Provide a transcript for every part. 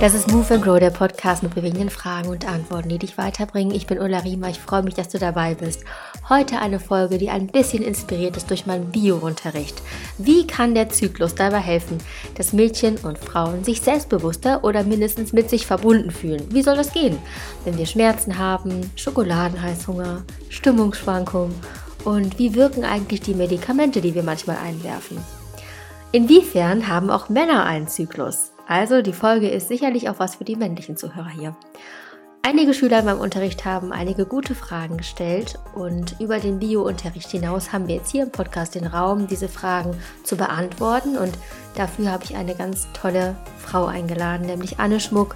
Das ist Move and Grow, der Podcast mit bewegenden Fragen und Antworten, die dich weiterbringen. Ich bin Ulla Riemer, ich freue mich, dass du dabei bist. Heute eine Folge, die ein bisschen inspiriert ist durch meinen Bio-Unterricht. Wie kann der Zyklus dabei helfen, dass Mädchen und Frauen sich selbstbewusster oder mindestens mit sich verbunden fühlen? Wie soll das gehen, wenn wir Schmerzen haben, Schokoladenheißhunger, Stimmungsschwankungen und wie wirken eigentlich die Medikamente, die wir manchmal einwerfen? Inwiefern haben auch Männer einen Zyklus? Also die Folge ist sicherlich auch was für die männlichen Zuhörer hier. Einige Schüler in meinem Unterricht haben einige gute Fragen gestellt und über den Bio-Unterricht hinaus haben wir jetzt hier im Podcast den Raum, diese Fragen zu beantworten und dafür habe ich eine ganz tolle Frau eingeladen, nämlich Anne Schmuck,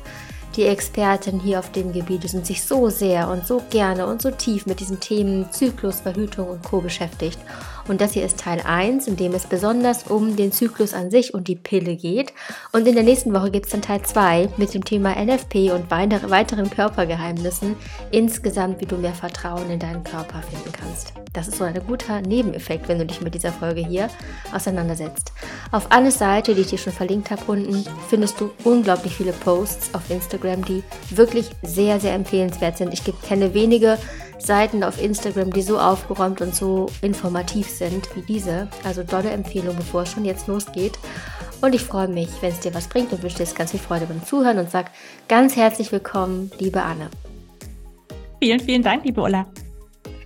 die Expertin hier auf dem Gebiet ist und sich so sehr und so gerne und so tief mit diesen Themen Zyklus, Verhütung und Co. beschäftigt. Und das hier ist Teil 1, in dem es besonders um den Zyklus an sich und die Pille geht. Und in der nächsten Woche gibt es dann Teil 2 mit dem Thema NFP und weiteren Körpergeheimnissen. Insgesamt, wie du mehr Vertrauen in deinen Körper finden kannst. Das ist so ein guter Nebeneffekt, wenn du dich mit dieser Folge hier auseinandersetzt. Auf Annes Seite, die ich dir schon verlinkt habe unten, findest du unglaublich viele Posts auf Instagram, die wirklich sehr, sehr empfehlenswert sind. Ich kenne wenige Seiten auf Instagram, die so aufgeräumt und so informativ sind wie diese. Also tolle Empfehlung, bevor es schon jetzt losgeht. Und ich freue mich, wenn es dir was bringt und wünsche dir ganz viel Freude beim Zuhören und sag ganz herzlich willkommen, liebe Anne. Vielen, vielen Dank, liebe Ulla.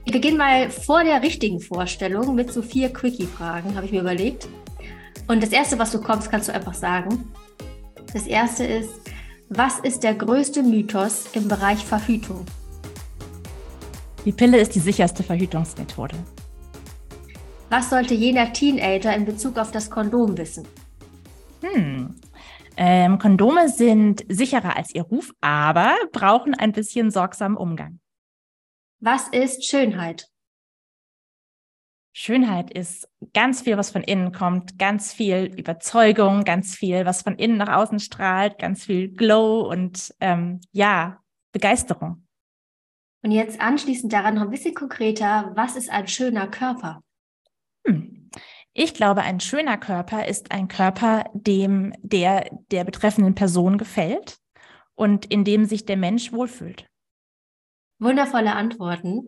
Ich beginne mal vor der richtigen Vorstellung mit so vier Quickie-Fragen, habe ich mir überlegt. Und das erste, was du kommst, kannst du einfach sagen. Das erste ist, was ist der größte Mythos im Bereich Verhütung? Die Pille ist die sicherste Verhütungsmethode. Was sollte jener Teenager in Bezug auf das Kondom wissen? Hm. Ähm, Kondome sind sicherer als ihr Ruf, aber brauchen ein bisschen sorgsamen Umgang. Was ist Schönheit? Schönheit ist ganz viel, was von innen kommt, ganz viel Überzeugung, ganz viel, was von innen nach außen strahlt, ganz viel Glow und ähm, ja, Begeisterung. Und jetzt anschließend daran noch ein bisschen konkreter, was ist ein schöner Körper? Hm. Ich glaube, ein schöner Körper ist ein Körper, dem der der betreffenden Person gefällt und in dem sich der Mensch wohlfühlt. Wundervolle Antworten.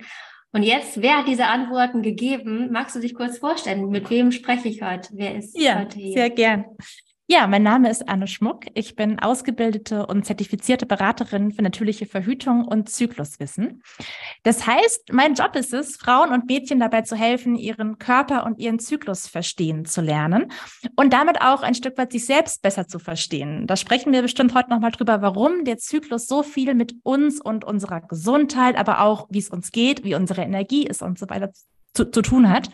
Und jetzt, wer hat diese Antworten gegeben? Magst du dich kurz vorstellen? Mit wem spreche ich heute? Wer ist ja, heute hier? Sehr gern. Ja, mein Name ist Anne Schmuck. Ich bin ausgebildete und zertifizierte Beraterin für natürliche Verhütung und Zykluswissen. Das heißt, mein Job ist es, Frauen und Mädchen dabei zu helfen, ihren Körper und ihren Zyklus verstehen zu lernen und damit auch ein Stück weit sich selbst besser zu verstehen. Da sprechen wir bestimmt heute nochmal drüber, warum der Zyklus so viel mit uns und unserer Gesundheit, aber auch wie es uns geht, wie unsere Energie ist und so weiter zu, zu tun hat.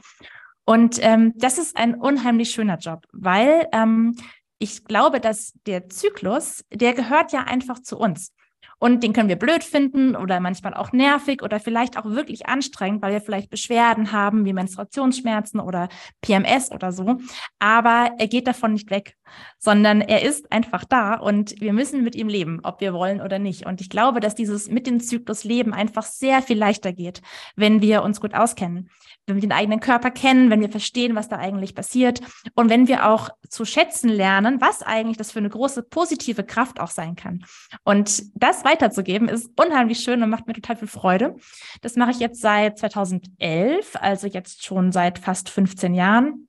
Und ähm, das ist ein unheimlich schöner Job, weil ähm, ich glaube, dass der Zyklus, der gehört ja einfach zu uns. Und den können wir blöd finden oder manchmal auch nervig oder vielleicht auch wirklich anstrengend, weil wir vielleicht Beschwerden haben wie Menstruationsschmerzen oder PMS oder so. Aber er geht davon nicht weg, sondern er ist einfach da und wir müssen mit ihm leben, ob wir wollen oder nicht. Und ich glaube, dass dieses mit dem Zyklus leben einfach sehr viel leichter geht, wenn wir uns gut auskennen, wenn wir den eigenen Körper kennen, wenn wir verstehen, was da eigentlich passiert und wenn wir auch zu schätzen lernen, was eigentlich das für eine große positive Kraft auch sein kann. Und das weiterzugeben ist unheimlich schön und macht mir total viel Freude. Das mache ich jetzt seit 2011, also jetzt schon seit fast 15 Jahren.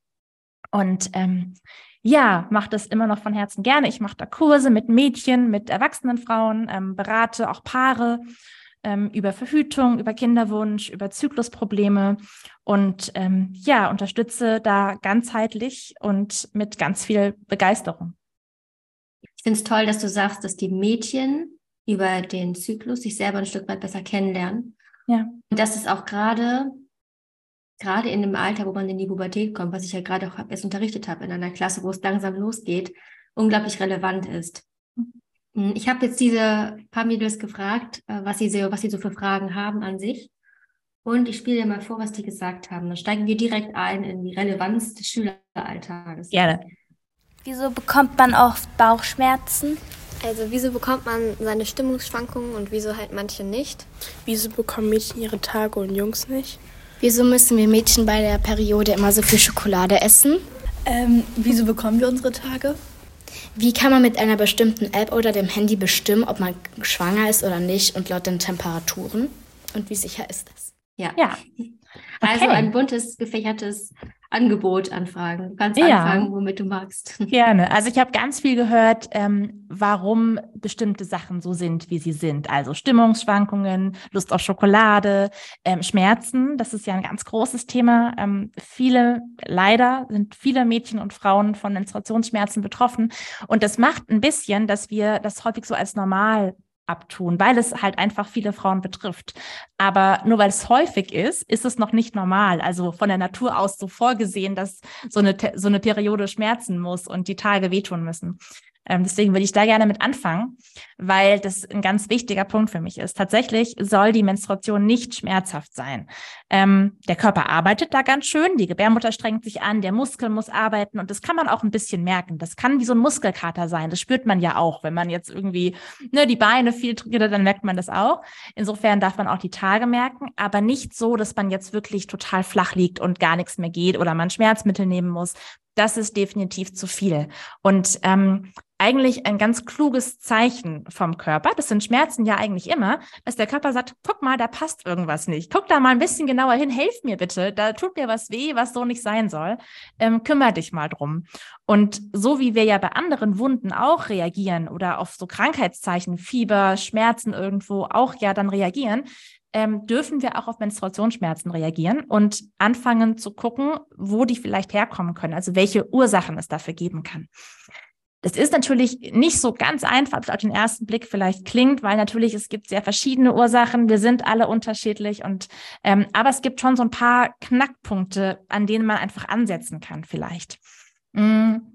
Und ähm, ja, mache das immer noch von Herzen gerne. Ich mache da Kurse mit Mädchen, mit erwachsenen Frauen, ähm, berate auch Paare ähm, über Verhütung, über Kinderwunsch, über Zyklusprobleme und ähm, ja, unterstütze da ganzheitlich und mit ganz viel Begeisterung. Ich finde es toll, dass du sagst, dass die Mädchen über den Zyklus sich selber ein Stück weit besser kennenlernen. Ja. Und dass es auch gerade gerade in dem Alter, wo man in die Pubertät kommt, was ich ja gerade auch erst unterrichtet habe in einer Klasse, wo es langsam losgeht, unglaublich relevant ist. Hm, ich habe jetzt diese paar Mädels gefragt, äh, was sie, was sie so für Fragen haben an sich. Und ich spiele dir mal vor, was die gesagt haben. Dann steigen wir direkt ein in die Relevanz des Schüleralltages. Gerne. Wieso bekommt man oft Bauchschmerzen? Also wieso bekommt man seine Stimmungsschwankungen und wieso halt manche nicht? Wieso bekommen Mädchen ihre Tage und Jungs nicht? Wieso müssen wir Mädchen bei der Periode immer so viel Schokolade essen? Ähm, wieso bekommen wir unsere Tage? Wie kann man mit einer bestimmten App oder dem Handy bestimmen, ob man schwanger ist oder nicht und laut den Temperaturen? Und wie sicher ist das? Ja. Ja. Also Okay. ein buntes, gefächertes Angebot anfragen. Du kannst Ja. anfangen, womit du magst. Gerne. Also ich habe ganz viel gehört, ähm, warum bestimmte Sachen so sind, wie sie sind. Also Stimmungsschwankungen, Lust auf Schokolade, ähm, Schmerzen. Das ist ja ein ganz großes Thema. Ähm, viele, leider sind viele Mädchen und Frauen von Menstruationsschmerzen betroffen. Und das macht ein bisschen, dass wir das häufig so als normal abtun, weil es halt einfach viele Frauen betrifft. Aber nur weil es häufig ist, ist es noch nicht normal. Also von der Natur aus so vorgesehen, dass so eine, so eine Periode schmerzen muss und die Tage wehtun müssen. Ähm, deswegen würde ich da gerne mit anfangen, weil das ein ganz wichtiger Punkt für mich ist. Tatsächlich soll die Menstruation nicht schmerzhaft sein. Ähm, der Körper arbeitet da ganz schön, die Gebärmutter strengt sich an, der Muskel muss arbeiten und das kann man auch ein bisschen merken. Das kann wie so ein Muskelkater sein. Das spürt man ja auch, wenn man jetzt irgendwie ne, die Beine viel trainiert, dann merkt man das auch. Insofern darf man auch die Tage merken, aber nicht so, dass man jetzt wirklich total flach liegt und gar nichts mehr geht oder man Schmerzmittel nehmen muss. Das ist definitiv zu viel. Und ähm, eigentlich ein ganz kluges Zeichen vom Körper, das sind Schmerzen ja eigentlich immer, dass der Körper sagt, guck mal, da passt irgendwas nicht. Guck da mal ein bisschen genauer hin, helf mir bitte, da tut mir was weh, was so nicht sein soll. Ähm, kümmere dich mal drum. Und so wie wir ja bei anderen Wunden auch reagieren oder auf so Krankheitszeichen, Fieber, Schmerzen irgendwo auch ja dann reagieren, ähm, dürfen wir auch auf Menstruationsschmerzen reagieren und anfangen zu gucken, wo die vielleicht herkommen können, also welche Ursachen es dafür geben kann. Das ist natürlich nicht so ganz einfach, auf den ersten Blick vielleicht klingt, weil natürlich es gibt sehr verschiedene Ursachen. Wir sind alle unterschiedlich und ähm, aber es gibt schon so ein paar Knackpunkte, an denen man einfach ansetzen kann, vielleicht. Mm.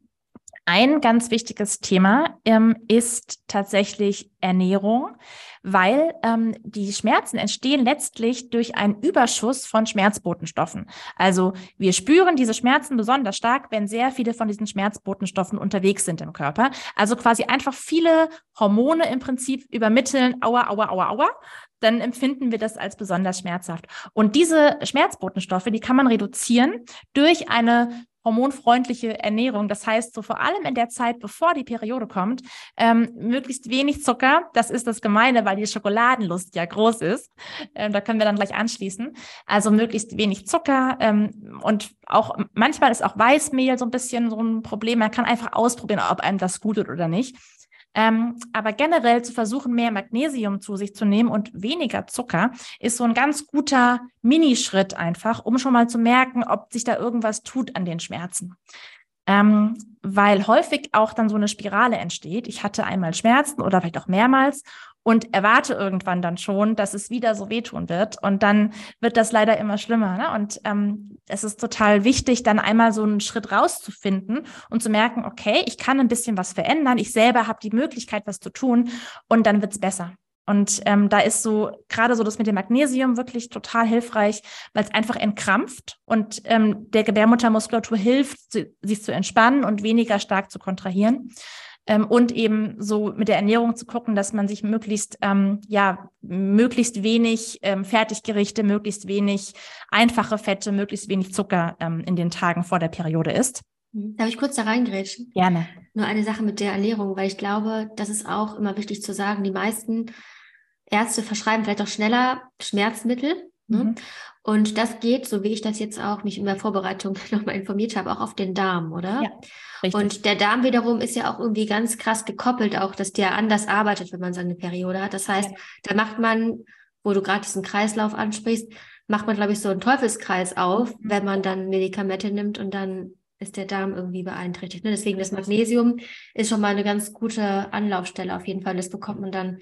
Ein ganz wichtiges Thema ähm, ist tatsächlich Ernährung, weil ähm, die Schmerzen entstehen letztlich durch einen Überschuss von Schmerzbotenstoffen. Also wir spüren diese Schmerzen besonders stark, wenn sehr viele von diesen Schmerzbotenstoffen unterwegs sind im Körper. Also quasi einfach viele Hormone im Prinzip übermitteln, aua, aua, aua, aua. Dann empfinden wir das als besonders schmerzhaft. Und diese Schmerzbotenstoffe, die kann man reduzieren durch eine hormonfreundliche Ernährung. Das heißt, so vor allem in der Zeit, bevor die Periode kommt, ähm, möglichst wenig Zucker. Das ist das Gemeine, weil die Schokoladenlust ja groß ist. Ähm, da können wir dann gleich anschließen. Also möglichst wenig Zucker ähm, und auch manchmal ist auch Weißmehl so ein bisschen so ein Problem. Man kann einfach ausprobieren, ob einem das gut tut oder nicht. Ähm, aber generell zu versuchen, mehr Magnesium zu sich zu nehmen und weniger Zucker, ist so ein ganz guter Minischritt einfach, um schon mal zu merken, ob sich da irgendwas tut an den Schmerzen. Ähm, weil häufig auch dann so eine Spirale entsteht. Ich hatte einmal Schmerzen oder vielleicht auch mehrmals und erwarte irgendwann dann schon, dass es wieder so wehtun wird. Und dann wird das leider immer schlimmer. Ne? Und ähm, es ist total wichtig, dann einmal so einen Schritt rauszufinden und zu merken, okay, ich kann ein bisschen was verändern. Ich selber habe die Möglichkeit, was zu tun und dann wird's besser. Und ähm, da ist so gerade so das mit dem Magnesium wirklich total hilfreich, weil es einfach entkrampft und ähm, der Gebärmuttermuskulatur hilft, sie, sich zu entspannen und weniger stark zu kontrahieren. Ähm, und eben so mit der Ernährung zu gucken, dass man sich möglichst, ähm, ja, möglichst wenig ähm, Fertiggerichte, möglichst wenig einfache Fette, möglichst wenig Zucker ähm, in den Tagen vor der Periode isst. Darf ich kurz da reingrätschen? Gerne. Nur eine Sache mit der Ernährung, weil ich glaube, das ist auch immer wichtig zu sagen, die meisten Ärzte verschreiben vielleicht auch schneller Schmerzmittel. Ne? Mhm. Und das geht, so wie ich das jetzt auch mich in der Vorbereitung nochmal informiert habe, auch auf den Darm, oder? Ja, richtig. Und der Darm wiederum ist ja auch irgendwie ganz krass gekoppelt, auch dass der anders arbeitet, wenn man seine Periode hat. Das heißt, Ja. da macht man, wo du gerade diesen Kreislauf ansprichst, macht man, glaube ich, so einen Teufelskreis auf, Mhm. wenn man dann Medikamente nimmt und dann ist der Darm irgendwie beeinträchtigt. Ne? Deswegen das Magnesium ist schon mal eine ganz gute Anlaufstelle auf jeden Fall. Das bekommt man dann,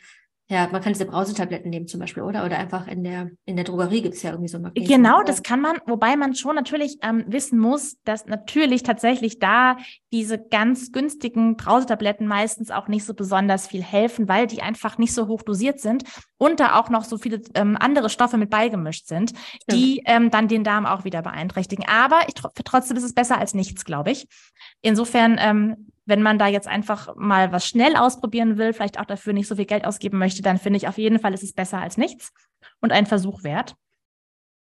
ja, man kann diese Brausetabletten nehmen zum Beispiel, oder? Oder einfach in der, in der Drogerie gibt es ja irgendwie so Magnesium. Genau, das kann man, wobei man schon natürlich ähm, wissen muss, dass natürlich tatsächlich da diese ganz günstigen Brausetabletten meistens auch nicht so besonders viel helfen, weil die einfach nicht so hoch dosiert sind und da auch noch so viele ähm, andere Stoffe mit beigemischt sind, die ähm, dann den Darm auch wieder beeinträchtigen. Aber ich, tr trotzdem ist es besser als nichts, glaube ich. Insofern, ähm, wenn man da jetzt einfach mal was schnell ausprobieren will, vielleicht auch dafür nicht so viel Geld ausgeben möchte, dann finde ich auf jeden Fall ist es besser als nichts und ein Versuch wert.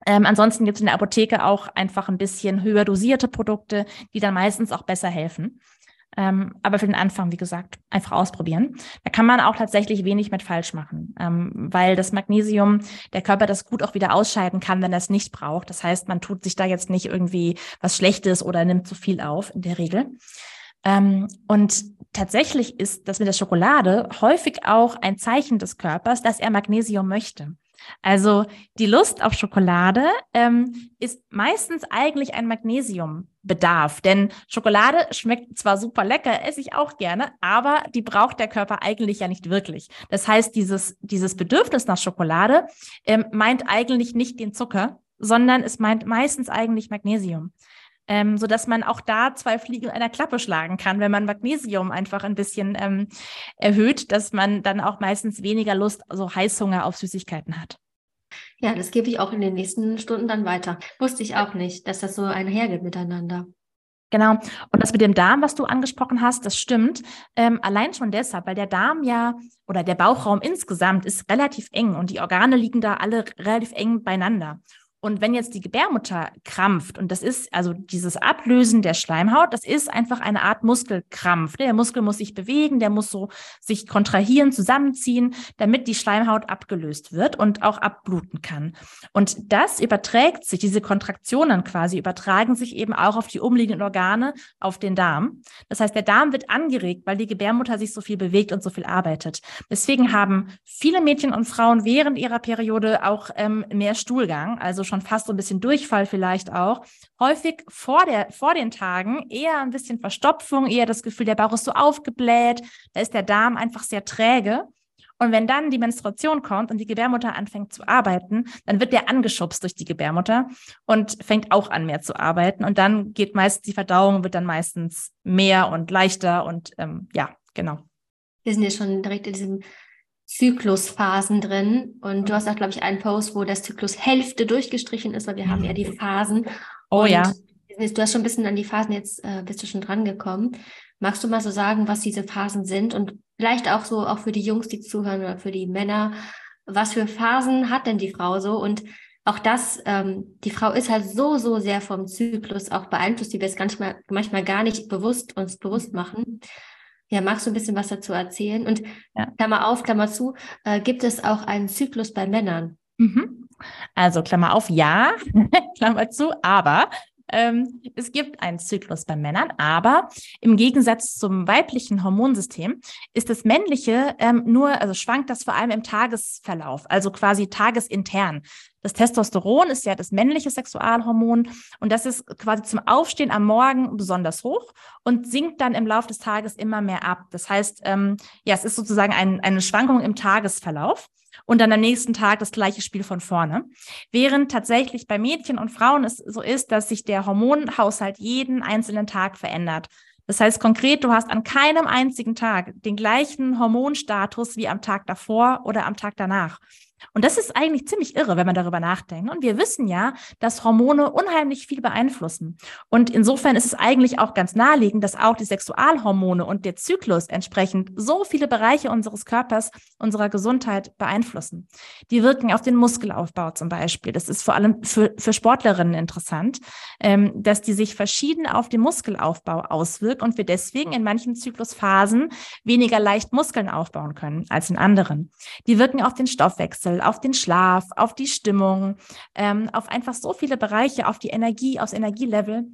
Ähm, ansonsten gibt es in der Apotheke auch einfach ein bisschen höher dosierte Produkte, die dann meistens auch besser helfen. Ähm, aber für den Anfang, wie gesagt, einfach ausprobieren. Da kann man auch tatsächlich wenig mit falsch machen, ähm, weil das Magnesium, der Körper das gut auch wieder ausscheiden kann, wenn er es nicht braucht. Das heißt, man tut sich da jetzt nicht irgendwie was Schlechtes oder nimmt zu viel auf, in der Regel. Ähm, und tatsächlich ist das mit der Schokolade häufig auch ein Zeichen des Körpers, dass er Magnesium möchte. Also die Lust auf Schokolade ähm, ist meistens eigentlich ein Magnesiumbedarf, denn Schokolade schmeckt zwar super lecker, esse ich auch gerne, aber die braucht der Körper eigentlich ja nicht wirklich. Das heißt, dieses, dieses Bedürfnis nach Schokolade ähm, meint eigentlich nicht den Zucker, sondern es meint meistens eigentlich Magnesium ähm, so dass man auch da zwei Fliegen in einer Klappe schlagen kann, wenn man Magnesium einfach ein bisschen ähm, erhöht, dass man dann auch meistens weniger Lust, also Heißhunger auf Süßigkeiten hat. Ja, das gebe ich auch in den nächsten Stunden dann weiter. Wusste ich auch nicht, dass das so einhergeht miteinander. Genau. Und das mit dem Darm, was du angesprochen hast, das stimmt. Ähm, allein schon deshalb, weil der Darm ja oder der Bauchraum insgesamt ist relativ eng und die Organe liegen da alle relativ eng beieinander. Und wenn jetzt die Gebärmutter krampft, und das ist also dieses Ablösen der Schleimhaut, das ist einfach eine Art Muskelkrampf. Der Muskel muss sich bewegen, der muss so sich kontrahieren, zusammenziehen, damit die Schleimhaut abgelöst wird und auch abbluten kann. Und das überträgt sich, diese Kontraktionen quasi übertragen sich eben auch auf die umliegenden Organe, auf den Darm. Das heißt, der Darm wird angeregt, weil die Gebärmutter sich so viel bewegt und so viel arbeitet. Deswegen haben viele Mädchen und Frauen während ihrer Periode auch ähm, mehr Stuhlgang, also schon fast so ein bisschen Durchfall vielleicht auch, häufig vor, der, vor den Tagen eher ein bisschen Verstopfung, eher das Gefühl, der Bauch ist so aufgebläht, da ist der Darm einfach sehr träge. Und wenn dann die Menstruation kommt und die Gebärmutter anfängt zu arbeiten, dann wird der angeschubst durch die Gebärmutter und fängt auch an, mehr zu arbeiten. Und dann geht meist die Verdauung, wird dann meistens mehr und leichter und ähm, ja, genau. Wir sind ja schon direkt in diesem Zyklusphasen drin. Und du hast auch, glaube ich, einen Post, wo das Zyklus Hälfte durchgestrichen ist, weil wir haben ja die Phasen. Oh und ja. Du hast schon ein bisschen an die Phasen jetzt, äh, bist du schon dran gekommen. Magst du mal so sagen, was diese Phasen sind und vielleicht auch so, auch für die Jungs, die zuhören oder für die Männer, was für Phasen hat denn die Frau so? Und auch das, ähm, die Frau ist halt so, so sehr vom Zyklus auch beeinflusst, die wir es manchmal, manchmal gar nicht bewusst uns bewusst machen. Ja, magst du ein bisschen was dazu erzählen? Und ja. Klammer auf, Klammer zu, äh, gibt es auch einen Zyklus bei Männern? Mhm. Also Klammer auf, ja, Klammer zu, aber ähm, es gibt einen Zyklus bei Männern, aber im Gegensatz zum weiblichen Hormonsystem ist das männliche ähm, nur, also schwankt das vor allem im Tagesverlauf, also quasi tagesintern. Das Testosteron ist ja das männliche Sexualhormon und das ist quasi zum Aufstehen am Morgen besonders hoch und sinkt dann im Laufe des Tages immer mehr ab. Das heißt, ähm, ja, es ist sozusagen ein, eine Schwankung im Tagesverlauf und dann am nächsten Tag das gleiche Spiel von vorne. Während tatsächlich bei Mädchen und Frauen es so ist, dass sich der Hormonhaushalt jeden einzelnen Tag verändert. Das heißt konkret, du hast an keinem einzigen Tag den gleichen Hormonstatus wie am Tag davor oder am Tag danach. Und das ist eigentlich ziemlich irre, wenn man darüber nachdenkt. Und wir wissen ja, dass Hormone unheimlich viel beeinflussen. Und insofern ist es eigentlich auch ganz naheliegend, dass auch die Sexualhormone und der Zyklus entsprechend so viele Bereiche unseres Körpers, unserer Gesundheit beeinflussen. Die wirken auf den Muskelaufbau zum Beispiel. Das ist vor allem für, für Sportlerinnen interessant, ähm, dass die sich verschieden auf den Muskelaufbau auswirken und wir deswegen in manchen Zyklusphasen weniger leicht Muskeln aufbauen können als in anderen. Die wirken auf den Stoffwechsel Stoffwechsel, auf den Schlaf, auf die Stimmung, ähm, auf einfach so viele Bereiche, auf die Energie, aufs Energielevel.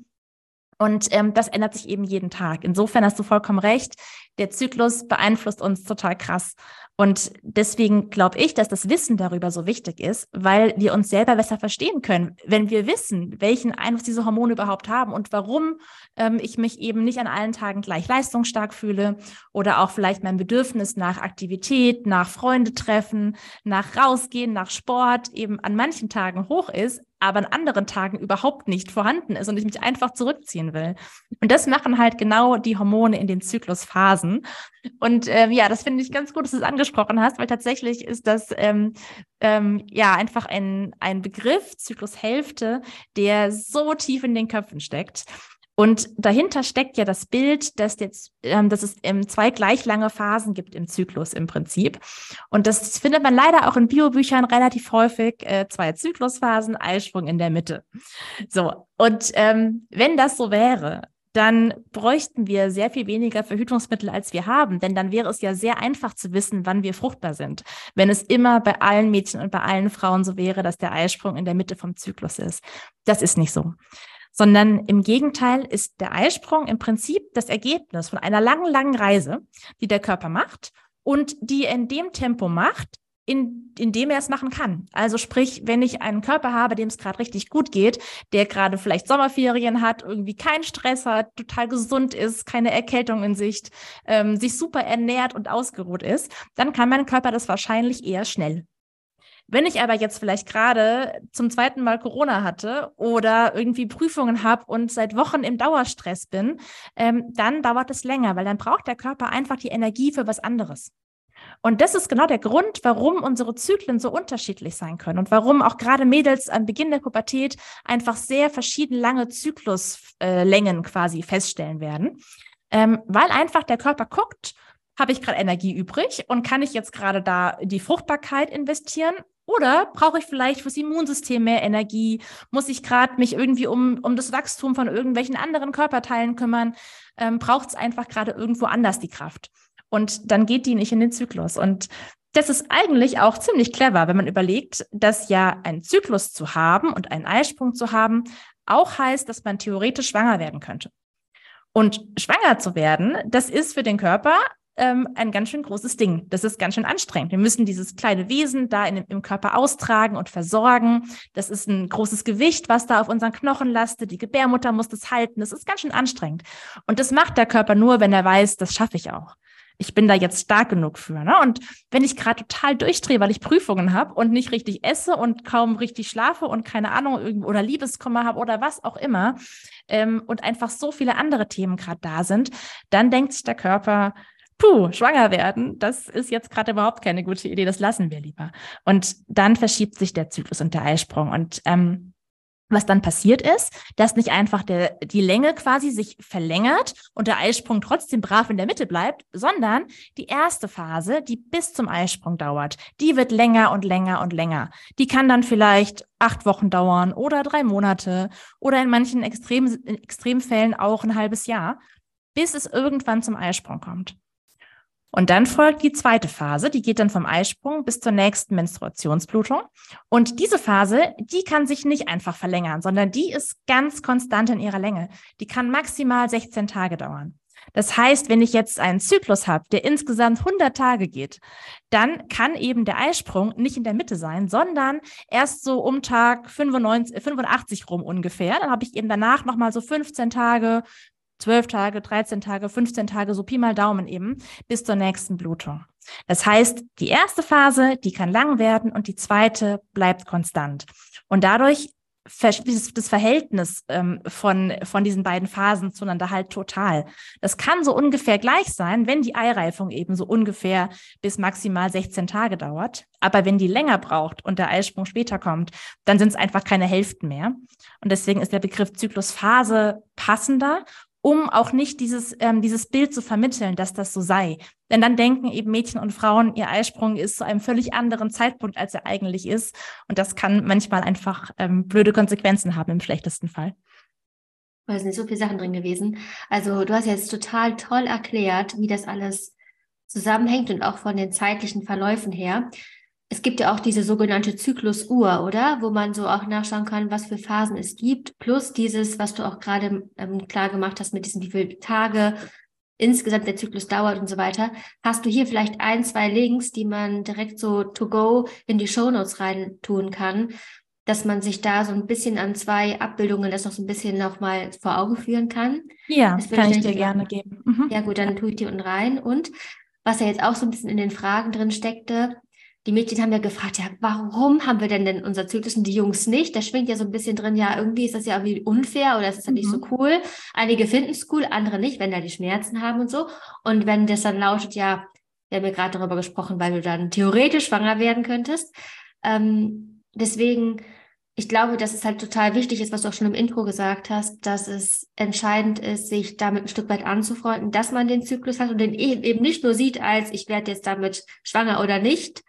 Und ähm, das ändert sich eben jeden Tag. Insofern hast du vollkommen recht. Der Zyklus beeinflusst uns total krass. Und deswegen glaube ich, dass das Wissen darüber so wichtig ist, weil wir uns selber besser verstehen können, wenn wir wissen, welchen Einfluss diese Hormone überhaupt haben und warum ähm, ich mich eben nicht an allen Tagen gleich leistungsstark fühle oder auch vielleicht mein Bedürfnis nach Aktivität, nach Freunde treffen, nach rausgehen, nach Sport eben an manchen Tagen hoch ist, aber an anderen Tagen überhaupt nicht vorhanden ist und ich mich einfach zurückziehen will. Und das machen halt genau die Hormone in den Zyklusphasen. Und ähm, ja, das finde ich ganz gut, dass du es angesprochen hast, weil tatsächlich ist das ähm, ähm, ja einfach ein, ein Begriff, Zyklushälfte, der so tief in den Köpfen steckt. Und dahinter steckt ja das Bild, dass, jetzt, ähm, dass es ähm, zwei gleich lange Phasen gibt im Zyklus im Prinzip. Und das findet man leider auch in Biobüchern relativ häufig. Äh, zwei Zyklusphasen, Eisprung in der Mitte. So, und ähm, wenn das so wäre, dann bräuchten wir sehr viel weniger Verhütungsmittel, als wir haben. Denn dann wäre es ja sehr einfach zu wissen, wann wir fruchtbar sind. Wenn es immer bei allen Mädchen und bei allen Frauen so wäre, dass der Eisprung in der Mitte vom Zyklus ist. Das ist nicht so sondern im Gegenteil ist der Eisprung im Prinzip das Ergebnis von einer langen, langen Reise, die der Körper macht und die er in dem Tempo macht, in, in dem er es machen kann. Also sprich, wenn ich einen Körper habe, dem es gerade richtig gut geht, der gerade vielleicht Sommerferien hat, irgendwie keinen Stress hat, total gesund ist, keine Erkältung in Sicht, ähm, sich super ernährt und ausgeruht ist, dann kann mein Körper das wahrscheinlich eher schnell. Wenn ich aber jetzt vielleicht gerade zum zweiten Mal Corona hatte oder irgendwie Prüfungen habe und seit Wochen im Dauerstress bin, ähm, dann dauert es länger, weil dann braucht der Körper einfach die Energie für was anderes. Und das ist genau der Grund, warum unsere Zyklen so unterschiedlich sein können und warum auch gerade Mädels am Beginn der Pubertät einfach sehr verschieden lange Zykluslängen äh, quasi feststellen werden, ähm, weil einfach der Körper guckt, habe ich gerade Energie übrig und kann ich jetzt gerade da die Fruchtbarkeit investieren oder brauche ich vielleicht fürs Immunsystem mehr Energie? Muss ich gerade mich irgendwie um, um das Wachstum von irgendwelchen anderen Körperteilen kümmern? Ähm, Braucht es einfach gerade irgendwo anders die Kraft? Und dann geht die nicht in den Zyklus. Und das ist eigentlich auch ziemlich clever, wenn man überlegt, dass ja ein Zyklus zu haben und einen Eisprung zu haben auch heißt, dass man theoretisch schwanger werden könnte. Und schwanger zu werden, das ist für den Körper ähm, ein ganz schön großes Ding. Das ist ganz schön anstrengend. Wir müssen dieses kleine Wesen da in, im Körper austragen und versorgen. Das ist ein großes Gewicht, was da auf unseren Knochen lastet. Die Gebärmutter muss das halten. Das ist ganz schön anstrengend. Und das macht der Körper nur, wenn er weiß, das schaffe ich auch. Ich bin da jetzt stark genug für. Ne? Und wenn ich gerade total durchdrehe, weil ich Prüfungen habe und nicht richtig esse und kaum richtig schlafe und keine Ahnung oder Liebeskummer habe oder was auch immer ähm, und einfach so viele andere Themen gerade da sind, dann denkt sich der Körper, puh, schwanger werden, das ist jetzt gerade überhaupt keine gute Idee, das lassen wir lieber. Und dann verschiebt sich der Zyklus und der Eisprung. Und ähm, was dann passiert ist, dass nicht einfach der, die Länge quasi sich verlängert und der Eisprung trotzdem brav in der Mitte bleibt, sondern die erste Phase, die bis zum Eisprung dauert, die wird länger und länger und länger. Die kann dann vielleicht acht Wochen dauern oder drei Monate oder in manchen Extrem, Extremfällen auch ein halbes Jahr, bis es irgendwann zum Eisprung kommt. Und dann folgt die zweite Phase, die geht dann vom Eisprung bis zur nächsten Menstruationsblutung. Und diese Phase, die kann sich nicht einfach verlängern, sondern die ist ganz konstant in ihrer Länge. Die kann maximal 16 Tage dauern. Das heißt, wenn ich jetzt einen Zyklus habe, der insgesamt 100 Tage geht, dann kann eben der Eisprung nicht in der Mitte sein, sondern erst so um Tag 95, 85 rum ungefähr. Dann habe ich eben danach nochmal so 15 Tage 12 Tage, 13 Tage, 15 Tage, so Pi mal Daumen eben, bis zur nächsten Blutung. Das heißt, die erste Phase, die kann lang werden und die zweite bleibt konstant. Und dadurch das Verhältnis ähm, von, von diesen beiden Phasen zueinander halt total. Das kann so ungefähr gleich sein, wenn die Eireifung eben so ungefähr bis maximal 16 Tage dauert. Aber wenn die länger braucht und der Eisprung später kommt, dann sind es einfach keine Hälften mehr. Und deswegen ist der Begriff Zyklusphase passender um auch nicht dieses, ähm, dieses Bild zu vermitteln, dass das so sei. Denn dann denken eben Mädchen und Frauen, ihr Eisprung ist zu einem völlig anderen Zeitpunkt, als er eigentlich ist. Und das kann manchmal einfach ähm, blöde Konsequenzen haben im schlechtesten Fall. Da sind so viele Sachen drin gewesen. Also du hast jetzt total toll erklärt, wie das alles zusammenhängt und auch von den zeitlichen Verläufen her es gibt ja auch diese sogenannte Zyklusuhr, oder? Wo man so auch nachschauen kann, was für Phasen es gibt. Plus dieses, was du auch gerade ähm, klar gemacht hast mit diesen, wie viele Tage insgesamt der Zyklus dauert und so weiter. Hast du hier vielleicht ein, zwei Links, die man direkt so to go in die Show Notes rein tun kann, dass man sich da so ein bisschen an zwei Abbildungen das noch so ein bisschen nochmal vor Augen führen kann? Ja, das kann ich dir gerne geben. Mhm. Ja gut, dann tue ich die unten rein. Und was ja jetzt auch so ein bisschen in den Fragen drin steckte, die Mädchen haben ja gefragt, ja, warum haben wir denn denn unser Zyklus und die Jungs nicht? Da schwingt ja so ein bisschen drin, ja, irgendwie ist das ja irgendwie unfair oder ist das ja mhm. nicht so mhm. cool. Einige finden es cool, andere nicht, wenn da die Schmerzen haben und so. Und wenn das dann lautet, ja, wir haben ja gerade darüber gesprochen, weil du dann theoretisch schwanger werden könntest. Ähm, deswegen ich glaube, dass es halt total wichtig ist, was du auch schon im Intro gesagt hast, dass es entscheidend ist, sich damit ein Stück weit anzufreunden, dass man den Zyklus hat und den eben nicht nur sieht als, ich werde jetzt damit schwanger oder nicht,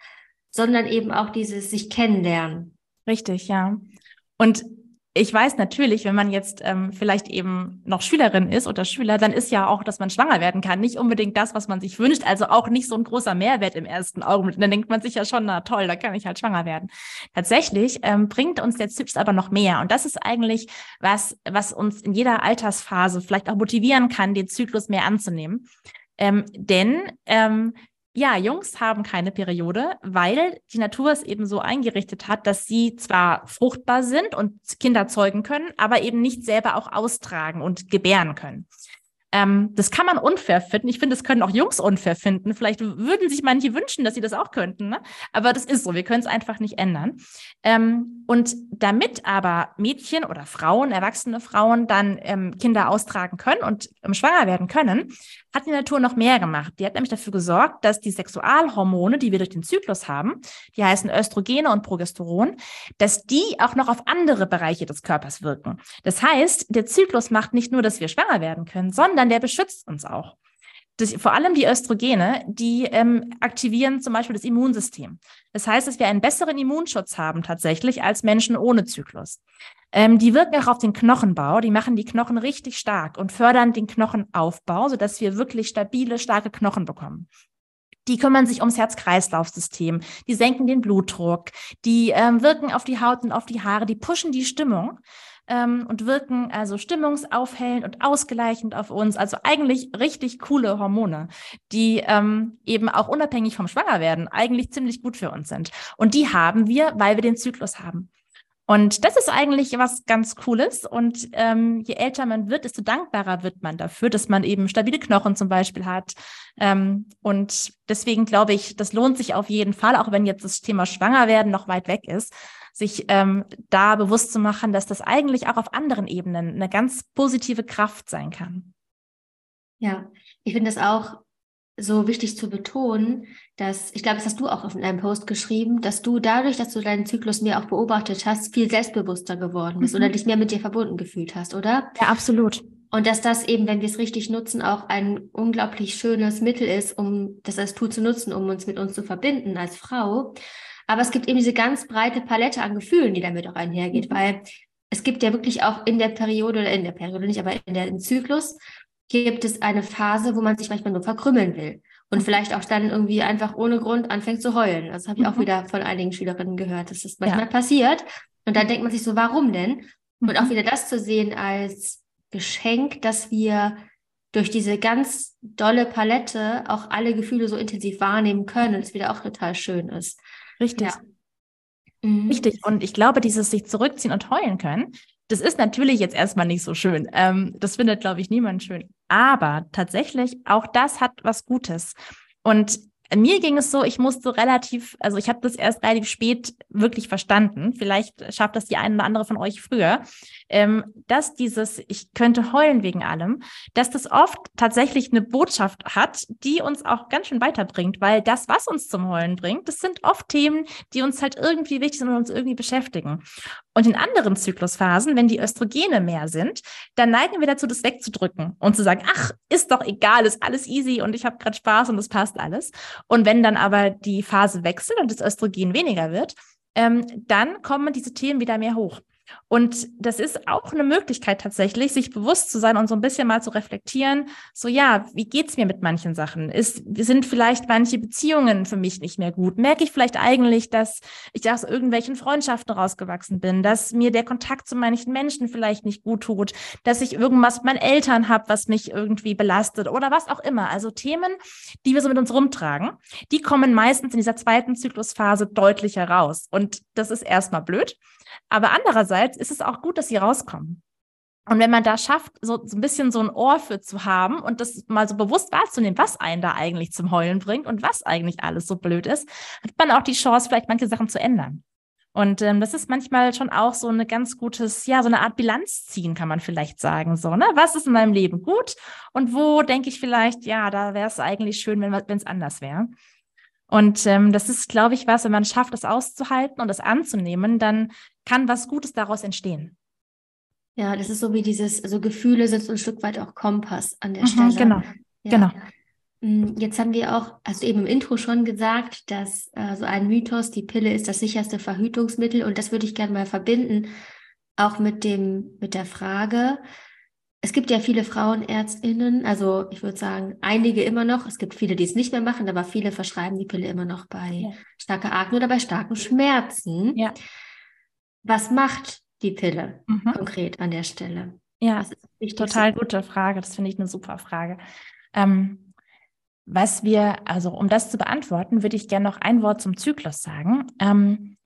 sondern eben auch dieses sich kennenlernen. Richtig, ja. Und ich weiß natürlich, wenn man jetzt ähm, vielleicht eben noch Schülerin ist oder Schüler, dann ist ja auch, dass man schwanger werden kann, nicht unbedingt das, was man sich wünscht. Also auch nicht so ein großer Mehrwert im ersten Augenblick. Dann denkt man sich ja schon, na toll, da kann ich halt schwanger werden. Tatsächlich ähm, bringt uns der Zyklus aber noch mehr. Und das ist eigentlich was, was uns in jeder Altersphase vielleicht auch motivieren kann, den Zyklus mehr anzunehmen. Ähm, denn ähm, ja, Jungs haben keine Periode, weil die Natur es eben so eingerichtet hat, dass sie zwar fruchtbar sind und Kinder zeugen können, aber eben nicht selber auch austragen und gebären können. Ähm, das kann man unfair finden. Ich finde, das können auch Jungs unfair finden. Vielleicht würden sich manche wünschen, dass sie das auch könnten. Ne? Aber das ist so. Wir können es einfach nicht ändern. Ähm, und damit aber Mädchen oder Frauen, erwachsene Frauen, dann ähm, Kinder austragen können und ähm, schwanger werden können, hat die Natur noch mehr gemacht. Die hat nämlich dafür gesorgt, dass die Sexualhormone, die wir durch den Zyklus haben, die heißen Östrogene und Progesteron, dass die auch noch auf andere Bereiche des Körpers wirken. Das heißt, der Zyklus macht nicht nur, dass wir schwanger werden können, sondern sondern der beschützt uns auch. Das, vor allem die Östrogene, die ähm, aktivieren zum Beispiel das Immunsystem. Das heißt, dass wir einen besseren Immunschutz haben tatsächlich als Menschen ohne Zyklus. Ähm, die wirken auch auf den Knochenbau, die machen die Knochen richtig stark und fördern den Knochenaufbau, sodass wir wirklich stabile, starke Knochen bekommen. Die kümmern sich ums Herz-Kreislauf-System, die senken den Blutdruck, die ähm, wirken auf die Haut und auf die Haare, die pushen die Stimmung ähm, und wirken also stimmungsaufhellend und ausgleichend auf uns. Also eigentlich richtig coole Hormone, die ähm, eben auch unabhängig vom Schwangerwerden eigentlich ziemlich gut für uns sind. Und die haben wir, weil wir den Zyklus haben. Und das ist eigentlich was ganz Cooles. Und ähm, je älter man wird, desto dankbarer wird man dafür, dass man eben stabile Knochen zum Beispiel hat. Ähm, und deswegen glaube ich, das lohnt sich auf jeden Fall, auch wenn jetzt das Thema Schwangerwerden noch weit weg ist, sich ähm, da bewusst zu machen, dass das eigentlich auch auf anderen Ebenen eine ganz positive Kraft sein kann. Ja, ich finde es auch so wichtig zu betonen, dass, ich glaube, das hast du auch in einem Post geschrieben, dass du dadurch, dass du deinen Zyklus mehr auch beobachtet hast, viel selbstbewusster geworden bist mhm. oder dich mehr mit dir verbunden gefühlt hast, oder? Ja, absolut. Und dass das eben, wenn wir es richtig nutzen, auch ein unglaublich schönes Mittel ist, um das als Tool zu nutzen, um uns mit uns zu verbinden als Frau. Aber es gibt eben diese ganz breite Palette an Gefühlen, die damit auch einhergeht, mhm. weil es gibt ja wirklich auch in der Periode, oder in der Periode nicht, aber in der im Zyklus gibt es eine Phase, wo man sich manchmal nur verkrümmeln will und mhm. vielleicht auch dann irgendwie einfach ohne Grund anfängt zu heulen. Das habe ich mhm. auch wieder von einigen Schülerinnen gehört, dass das manchmal ja. passiert. Und dann denkt man sich so, warum denn? Und mhm. auch wieder das zu sehen als Geschenk, dass wir durch diese ganz dolle Palette auch alle Gefühle so intensiv wahrnehmen können, das wieder auch total schön ist. Richtig. Ja. Mhm. Richtig. Und ich glaube, dieses sich zurückziehen und heulen können, das ist natürlich jetzt erstmal nicht so schön. Ähm, das findet, glaube ich, niemand schön. Aber tatsächlich, auch das hat was Gutes. Und mir ging es so, ich musste relativ, also ich habe das erst relativ spät wirklich verstanden. Vielleicht schafft das die eine oder andere von euch früher, ähm, dass dieses, ich könnte heulen wegen allem, dass das oft tatsächlich eine Botschaft hat, die uns auch ganz schön weiterbringt, weil das, was uns zum Heulen bringt, das sind oft Themen, die uns halt irgendwie wichtig sind und uns irgendwie beschäftigen. Und in anderen Zyklusphasen, wenn die Östrogene mehr sind, dann neigen wir dazu, das wegzudrücken und zu sagen, ach, ist doch egal, ist alles easy und ich habe gerade Spaß und es passt alles. Und wenn dann aber die Phase wechselt und das Östrogen weniger wird, ähm, dann kommen diese Themen wieder mehr hoch. Und das ist auch eine Möglichkeit tatsächlich, sich bewusst zu sein und so ein bisschen mal zu reflektieren, so ja, wie geht's mir mit manchen Sachen? Ist, sind vielleicht manche Beziehungen für mich nicht mehr gut? Merke ich vielleicht eigentlich, dass ich aus irgendwelchen Freundschaften rausgewachsen bin, dass mir der Kontakt zu manchen Menschen vielleicht nicht gut tut, dass ich irgendwas mit meinen Eltern habe, was mich irgendwie belastet oder was auch immer. Also Themen, die wir so mit uns rumtragen, die kommen meistens in dieser zweiten Zyklusphase deutlich heraus. Und das ist erstmal blöd. Aber andererseits ist es auch gut, dass sie rauskommen. Und wenn man da schafft, so, so ein bisschen so ein Ohr für zu haben und das mal so bewusst wahrzunehmen, was einen da eigentlich zum Heulen bringt und was eigentlich alles so blöd ist, hat man auch die Chance, vielleicht manche Sachen zu ändern. Und ähm, das ist manchmal schon auch so eine ganz gutes, ja, so eine Art Bilanz ziehen, kann man vielleicht sagen. So, ne? Was ist in meinem Leben gut und wo denke ich vielleicht, ja, da wäre es eigentlich schön, wenn es anders wäre. Und ähm, das ist, glaube ich, was, wenn man schafft, das auszuhalten und das anzunehmen, dann kann was Gutes daraus entstehen. Ja, das ist so wie dieses, also Gefühle sind so ein Stück weit auch Kompass an der Mhm, Stelle. genau, Ja. genau. Mm, Jetzt haben wir auch, also eben im Intro schon gesagt, dass äh, so ein Mythos, die Pille ist das sicherste Verhütungsmittel und das würde ich gerne mal verbinden, auch mit dem, mit der Frage, es gibt ja viele Frauenärztinnen, also ich würde sagen, einige immer noch, es gibt viele, die es nicht mehr machen, aber viele verschreiben die Pille immer noch bei Ja. starker Akne oder bei starken Schmerzen. Ja. Was macht die Pille Mhm. konkret an der Stelle? Ja, Was ist das Wichtigste? total gute Frage. Das finde ich eine super Frage. Ähm, was wir, also um das zu beantworten, würde ich gerne noch ein Wort zum Zyklus sagen. Ähm,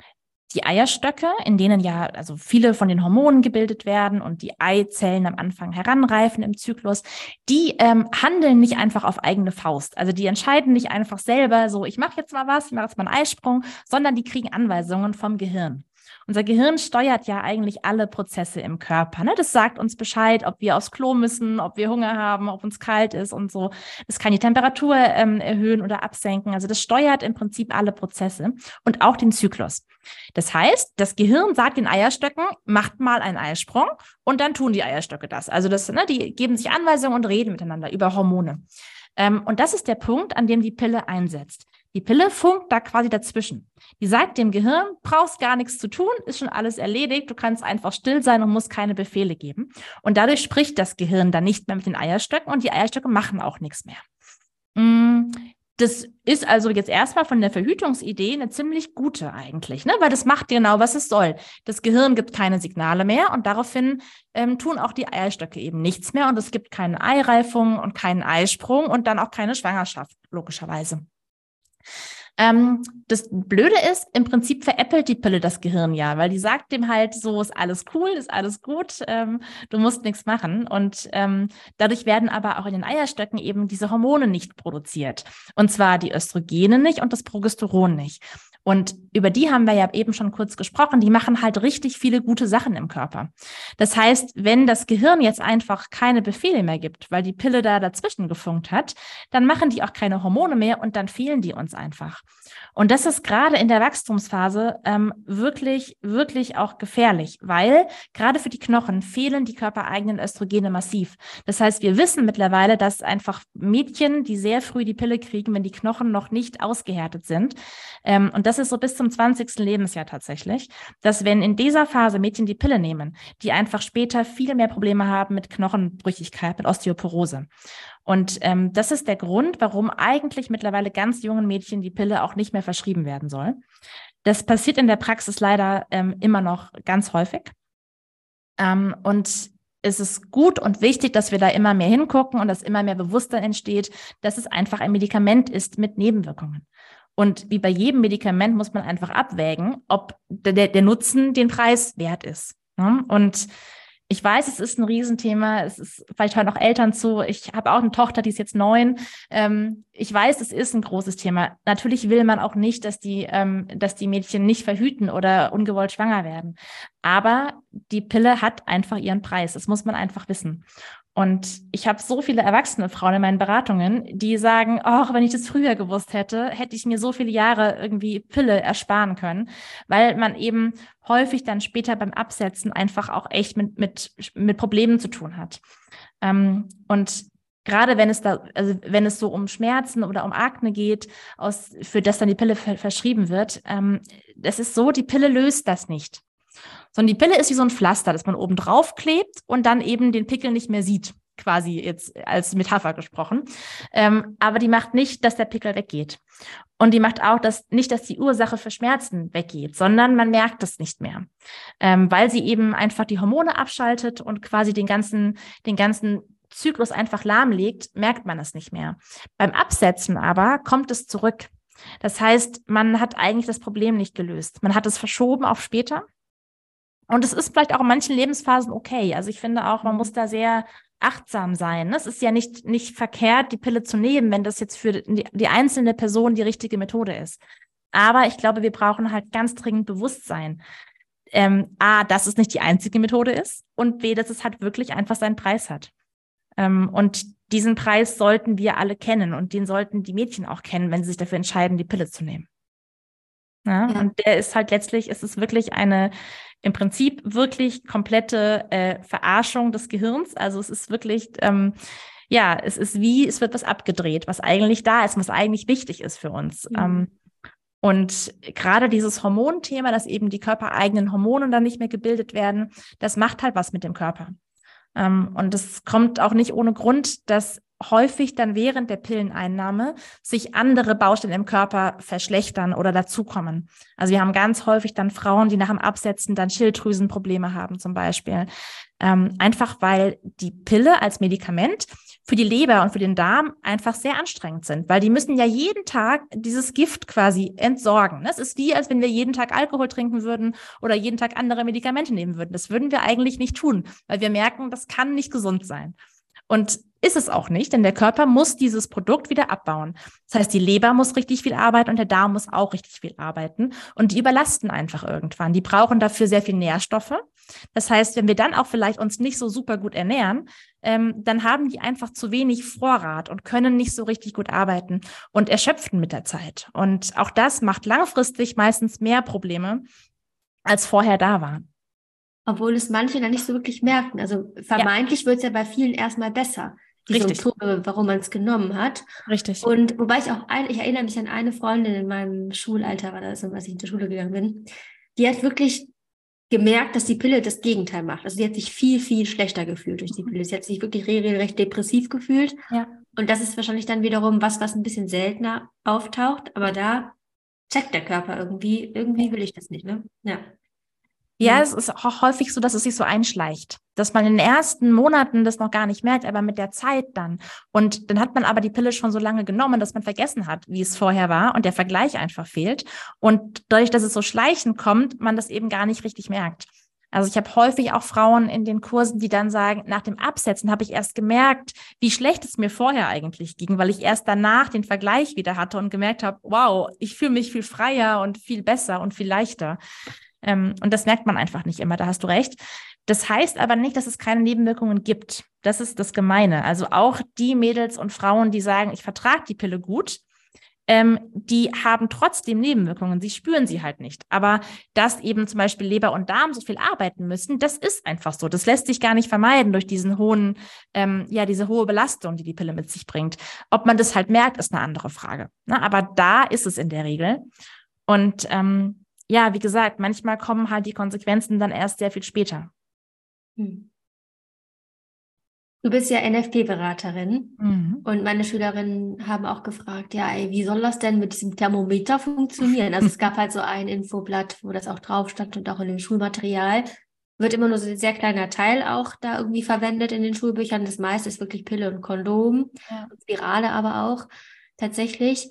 die Eierstöcke, in denen ja also viele von den Hormonen gebildet werden und die Eizellen am Anfang heranreifen im Zyklus, die ähm, handeln nicht einfach auf eigene Faust. Also die entscheiden nicht einfach selber so, ich mache jetzt mal was, ich mache jetzt mal einen Eisprung, sondern die kriegen Anweisungen vom Gehirn. Unser Gehirn steuert ja eigentlich alle Prozesse im Körper. Ne? Das sagt uns Bescheid, ob wir aufs Klo müssen, ob wir Hunger haben, ob uns kalt ist und so. Das kann die Temperatur ähm, erhöhen oder absenken. Also das steuert im Prinzip alle Prozesse und auch den Zyklus. Das heißt, das Gehirn sagt den Eierstöcken, macht mal einen Eisprung und dann tun die Eierstöcke das. Also das, ne, die geben sich Anweisungen und reden miteinander über Hormone. Ähm, und das ist der Punkt, an dem die Pille einsetzt. Die Pille funkt da quasi dazwischen. Die sagt dem Gehirn, brauchst gar nichts zu tun, ist schon alles erledigt, du kannst einfach still sein und musst keine Befehle geben. Und dadurch spricht das Gehirn dann nicht mehr mit den Eierstöcken und die Eierstöcke machen auch nichts mehr. Mm, Das ist also jetzt erstmal von der Verhütungsidee eine ziemlich gute eigentlich, ne? weil das macht genau, was es soll. Das Gehirn gibt keine Signale mehr und daraufhin ähm, tun auch die Eierstöcke eben nichts mehr und es gibt keine Eireifung und keinen Eisprung und dann auch keine Schwangerschaft, logischerweise. Ähm, das Blöde ist, im Prinzip veräppelt die Pille das Gehirn ja, weil die sagt dem halt so, ist alles cool, ist alles gut, ähm, du musst nichts machen. Und ähm, dadurch werden aber auch in den Eierstöcken eben diese Hormone nicht produziert. Und zwar die Östrogene nicht und das Progesteron nicht. Und über die haben wir ja eben schon kurz gesprochen. Die machen halt richtig viele gute Sachen im Körper. Das heißt, wenn das Gehirn jetzt einfach keine Befehle mehr gibt, weil die Pille da dazwischen gefunkt hat, dann machen die auch keine Hormone mehr und dann fehlen die uns einfach. Und das ist gerade in der Wachstumsphase ähm, wirklich, wirklich auch gefährlich, weil gerade für die Knochen fehlen die körpereigenen Östrogene massiv. Das heißt, wir wissen mittlerweile, dass einfach Mädchen, die sehr früh die Pille kriegen, wenn die Knochen noch nicht ausgehärtet sind, ähm, und das ist so bis zum 20. Lebensjahr tatsächlich, dass wenn in dieser Phase Mädchen die Pille nehmen, die einfach später viel mehr Probleme haben mit Knochenbrüchigkeit, mit Osteoporose. Und ähm, das ist der Grund, warum eigentlich mittlerweile ganz jungen Mädchen die Pille auch nicht mehr verschrieben werden soll. Das passiert in der Praxis leider ähm, immer noch ganz häufig. Ähm, und es ist gut und wichtig, dass wir da immer mehr hingucken und dass immer mehr Bewusstsein entsteht, dass es einfach ein Medikament ist mit Nebenwirkungen. Und wie bei jedem Medikament muss man einfach abwägen, ob der, der Nutzen den Preis wert ist. Ne? Und ich weiß, es ist ein Riesenthema. Es ist, vielleicht hören auch Eltern zu. Ich habe auch eine Tochter, die ist jetzt neun. Ähm, ich weiß, es ist ein großes Thema. Natürlich will man auch nicht, dass die, ähm, dass die Mädchen nicht verhüten oder ungewollt schwanger werden. Aber die Pille hat einfach ihren Preis. Das muss man einfach wissen. Und ich habe so viele erwachsene Frauen in meinen Beratungen, die sagen, ach, wenn ich das früher gewusst hätte, hätte ich mir so viele Jahre irgendwie Pille ersparen können, weil man eben häufig dann später beim Absetzen einfach auch echt mit, mit, mit Problemen zu tun hat. Ähm, und gerade wenn es da, also wenn es so um Schmerzen oder um Akne geht, aus, für das dann die Pille verschrieben wird, ähm, das ist so, die Pille löst das nicht sondern die Pille ist wie so ein Pflaster, das man oben drauf klebt und dann eben den Pickel nicht mehr sieht, quasi jetzt als Metapher gesprochen. Ähm, aber die macht nicht, dass der Pickel weggeht. Und die macht auch dass, nicht, dass die Ursache für Schmerzen weggeht, sondern man merkt es nicht mehr, ähm, weil sie eben einfach die Hormone abschaltet und quasi den ganzen, den ganzen Zyklus einfach lahmlegt, merkt man es nicht mehr. Beim Absetzen aber kommt es zurück. Das heißt, man hat eigentlich das Problem nicht gelöst. Man hat es verschoben auf später. Und es ist vielleicht auch in manchen Lebensphasen okay. Also ich finde auch, man muss da sehr achtsam sein. Es ist ja nicht, nicht verkehrt, die Pille zu nehmen, wenn das jetzt für die, die einzelne Person die richtige Methode ist. Aber ich glaube, wir brauchen halt ganz dringend Bewusstsein. Ähm, A, dass es nicht die einzige Methode ist und B, dass es halt wirklich einfach seinen Preis hat. Ähm, und diesen Preis sollten wir alle kennen und den sollten die Mädchen auch kennen, wenn sie sich dafür entscheiden, die Pille zu nehmen. Ja? ja? Und der ist halt letztlich, ist es wirklich eine im Prinzip wirklich komplette äh, Verarschung des Gehirns. Also es ist wirklich, ähm, ja, es ist wie, es wird was abgedreht, was eigentlich da ist, was eigentlich wichtig ist für uns. Mhm. Ähm, und gerade dieses Hormonthema, dass eben die körpereigenen Hormone dann nicht mehr gebildet werden, das macht halt was mit dem Körper. Ähm, und es kommt auch nicht ohne Grund, dass häufig dann während der Pilleneinnahme sich andere Baustellen im Körper verschlechtern oder dazukommen. Also wir haben ganz häufig dann Frauen, die nach dem Absetzen dann Schilddrüsenprobleme haben zum Beispiel. Ähm, einfach weil die Pille als Medikament für die Leber und für den Darm einfach sehr anstrengend sind, weil die müssen ja jeden Tag dieses Gift quasi entsorgen. Es ist wie, als wenn wir jeden Tag Alkohol trinken würden oder jeden Tag andere Medikamente nehmen würden. Das würden wir eigentlich nicht tun, weil wir merken, das kann nicht gesund sein. Und ist es auch nicht, denn der Körper muss dieses Produkt wieder abbauen. Das heißt, die Leber muss richtig viel arbeiten und der Darm muss auch richtig viel arbeiten. Und die überlasten einfach irgendwann. Die brauchen dafür sehr viel Nährstoffe. Das heißt, wenn wir dann auch vielleicht uns nicht so super gut ernähren, ähm, dann haben die einfach zu wenig Vorrat und können nicht so richtig gut arbeiten und erschöpfen mit der Zeit. Und auch das macht langfristig meistens mehr Probleme, als vorher da waren. Obwohl es manche dann nicht so wirklich merken. Also vermeintlich ja. wird es ja bei vielen erstmal besser die Richtig. Symptome, warum man es genommen hat. Richtig. Und wobei ich auch, ein, ich erinnere mich an eine Freundin in meinem Schulalter, war das, als ich in die Schule gegangen bin, die hat wirklich gemerkt, dass die Pille das Gegenteil macht. Also sie hat sich viel, viel schlechter gefühlt durch die Pille. Sie hat sich wirklich regelrecht depressiv gefühlt. Ja. Und das ist wahrscheinlich dann wiederum was, was ein bisschen seltener auftaucht. Aber da checkt der Körper irgendwie, irgendwie will ich das nicht, ne? Ja. Ja, mhm. es ist auch häufig so, dass es sich so einschleicht, dass man in den ersten Monaten das noch gar nicht merkt, aber mit der Zeit dann. Und dann hat man aber die Pille schon so lange genommen, dass man vergessen hat, wie es vorher war und der Vergleich einfach fehlt. Und dadurch, dass es so schleichend kommt, man das eben gar nicht richtig merkt. Also ich habe häufig auch Frauen in den Kursen, die dann sagen, nach dem Absetzen habe ich erst gemerkt, wie schlecht es mir vorher eigentlich ging, weil ich erst danach den Vergleich wieder hatte und gemerkt habe, wow, ich fühle mich viel freier und viel besser und viel leichter. Ähm, und das merkt man einfach nicht immer, da hast du recht. Das heißt aber nicht, dass es keine Nebenwirkungen gibt. Das ist das Gemeine. Also auch die Mädels und Frauen, die sagen, ich vertrage die Pille gut, ähm, die haben trotzdem Nebenwirkungen. Sie spüren sie halt nicht. Aber dass eben zum Beispiel Leber und Darm so viel arbeiten müssen, das ist einfach so. Das lässt sich gar nicht vermeiden durch diesen hohen, ähm, ja, diese hohe Belastung, die die Pille mit sich bringt. Ob man das halt merkt, ist eine andere Frage. Na, aber da ist es in der Regel. Und ähm, ja, wie gesagt, manchmal kommen halt die Konsequenzen dann erst sehr viel später. Hm. Du bist ja NFP-Beraterin mhm. und meine Schülerinnen haben auch gefragt, ja, ey, wie soll das denn mit diesem Thermometer funktionieren? Also es gab halt so ein Infoblatt, wo das auch drauf stand und auch in dem Schulmaterial. Wird immer nur so ein sehr kleiner Teil auch da irgendwie verwendet in den Schulbüchern. Das meiste ist wirklich Pille und Kondom, ja. Spirale aber auch tatsächlich.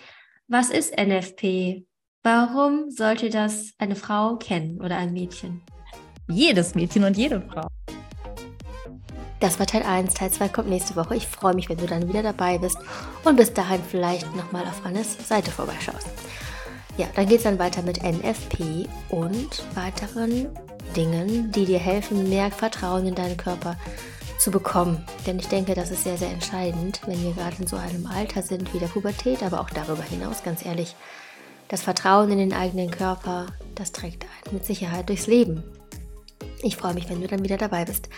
Was ist NFP? Warum sollte das eine Frau kennen oder ein Mädchen? Jedes Mädchen und jede Frau. Das war Teil 1. Teil 2 kommt nächste Woche. Ich freue mich, wenn du dann wieder dabei bist und bis dahin vielleicht nochmal auf Annes Seite vorbeischaust. Ja, dann geht es dann weiter mit NFP und weiteren Dingen, die dir helfen, mehr Vertrauen in deinen Körper zu bekommen. Denn ich denke, das ist sehr, sehr entscheidend, wenn wir gerade in so einem Alter sind wie der Pubertät, aber auch darüber hinaus, ganz ehrlich. Das Vertrauen in den eigenen Körper, das trägt einen mit Sicherheit durchs Leben. Ich freue mich, wenn du dann wieder dabei bist.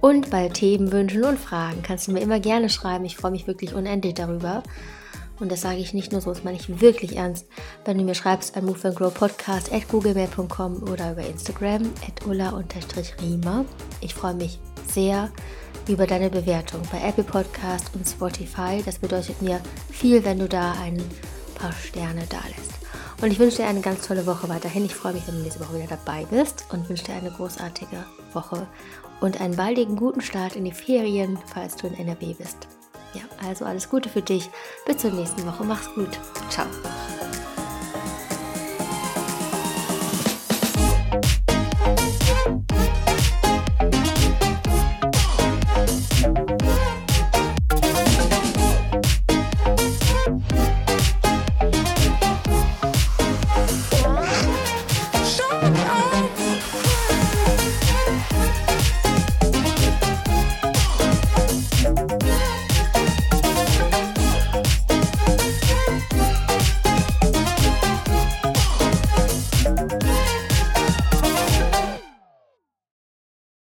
Und bei Themen, Wünschen und Fragen kannst du mir immer gerne schreiben. Ich freue mich wirklich unendlich darüber. Und das sage ich nicht nur so, das meine ich wirklich ernst. Wenn du mir schreibst an Move and Grow Podcast at googlemail.com oder über Instagram at ulla-rima. Ich freue mich sehr über deine Bewertung bei Apple Podcast und Spotify. Das bedeutet mir viel, wenn du da ein paar Sterne da lässt. Und ich wünsche dir eine ganz tolle Woche weiterhin. Ich freue mich, wenn du nächste Woche wieder dabei bist und wünsche dir eine großartige Woche und einen baldigen guten Start in die Ferien, falls du in NRW bist. Ja, also alles Gute für dich. Bis zur nächsten Woche. Mach's gut. Ciao.